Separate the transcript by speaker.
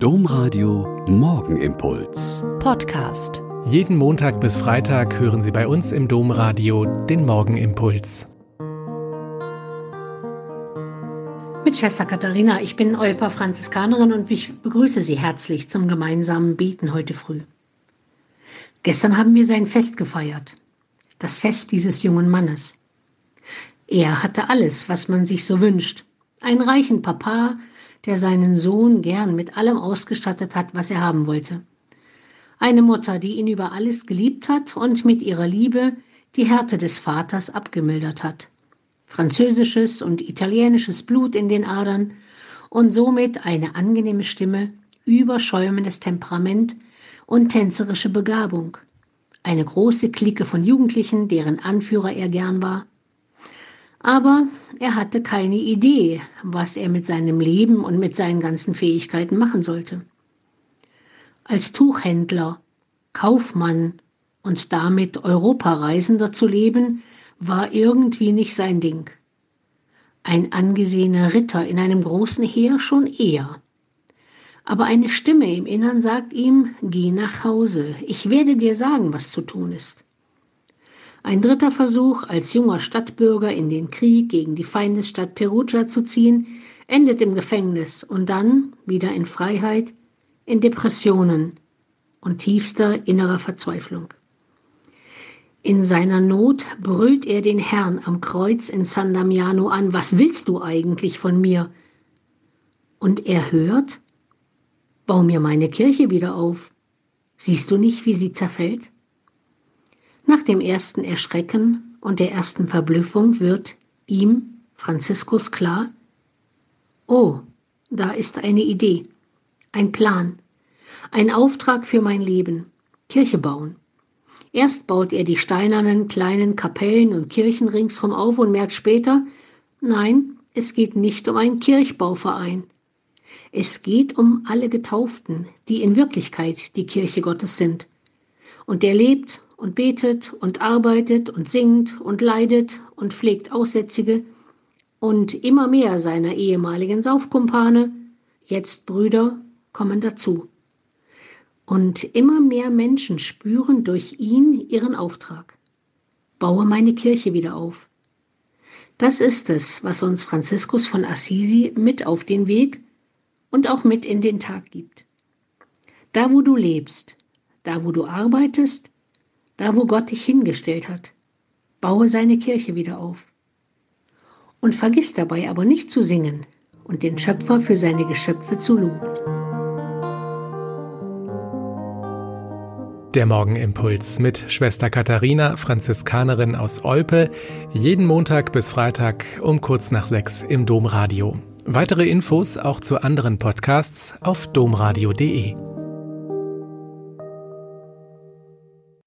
Speaker 1: Domradio Morgenimpuls.
Speaker 2: Podcast.
Speaker 3: Jeden Montag bis Freitag hören Sie bei uns im Domradio den Morgenimpuls.
Speaker 4: Mit Schwester Katharina, ich bin Eupa Franziskanerin und ich begrüße Sie herzlich zum gemeinsamen Beten heute früh. Gestern haben wir sein Fest gefeiert. Das Fest dieses jungen Mannes. Er hatte alles, was man sich so wünscht. Einen reichen Papa, der seinen Sohn gern mit allem ausgestattet hat, was er haben wollte. Eine Mutter, die ihn über alles geliebt hat und mit ihrer Liebe die Härte des Vaters abgemildert hat. Französisches und italienisches Blut in den Adern und somit eine angenehme Stimme, überschäumendes Temperament und tänzerische Begabung. Eine große Clique von Jugendlichen, deren Anführer er gern war, aber er hatte keine Idee, was er mit seinem Leben und mit seinen ganzen Fähigkeiten machen sollte. Als Tuchhändler, Kaufmann und damit Europareisender zu leben, war irgendwie nicht sein Ding. Ein angesehener Ritter in einem großen Heer schon eher. Aber eine Stimme im Innern sagt ihm, geh nach Hause, ich werde dir sagen, was zu tun ist. Ein dritter Versuch, als junger Stadtbürger in den Krieg gegen die Feindesstadt Perugia zu ziehen, endet im Gefängnis und dann, wieder in Freiheit, in Depressionen und tiefster innerer Verzweiflung. In seiner Not brüllt er den Herrn am Kreuz in San Damiano an, was willst du eigentlich von mir? Und er hört, bau mir meine Kirche wieder auf. Siehst du nicht, wie sie zerfällt? Nach dem ersten Erschrecken und der ersten Verblüffung wird ihm, Franziskus, klar, oh, da ist eine Idee, ein Plan, ein Auftrag für mein Leben, Kirche bauen. Erst baut er die steinernen kleinen Kapellen und Kirchen ringsherum auf und merkt später, nein, es geht nicht um einen Kirchbauverein. Es geht um alle Getauften, die in Wirklichkeit die Kirche Gottes sind. Und der lebt und betet und arbeitet und singt und leidet und pflegt Aussätzige und immer mehr seiner ehemaligen Saufkumpane, jetzt Brüder, kommen dazu. Und immer mehr Menschen spüren durch ihn ihren Auftrag. Baue meine Kirche wieder auf. Das ist es, was uns Franziskus von Assisi mit auf den Weg und auch mit in den Tag gibt. Da, wo du lebst, da, wo du arbeitest, da wo Gott dich hingestellt hat. Baue seine Kirche wieder auf. Und vergiss dabei aber nicht zu singen und den Schöpfer für seine Geschöpfe zu loben.
Speaker 3: Der Morgenimpuls mit Schwester Katharina, Franziskanerin aus Olpe, jeden Montag bis Freitag um kurz nach sechs im Domradio. Weitere Infos auch zu anderen Podcasts auf domradio.de.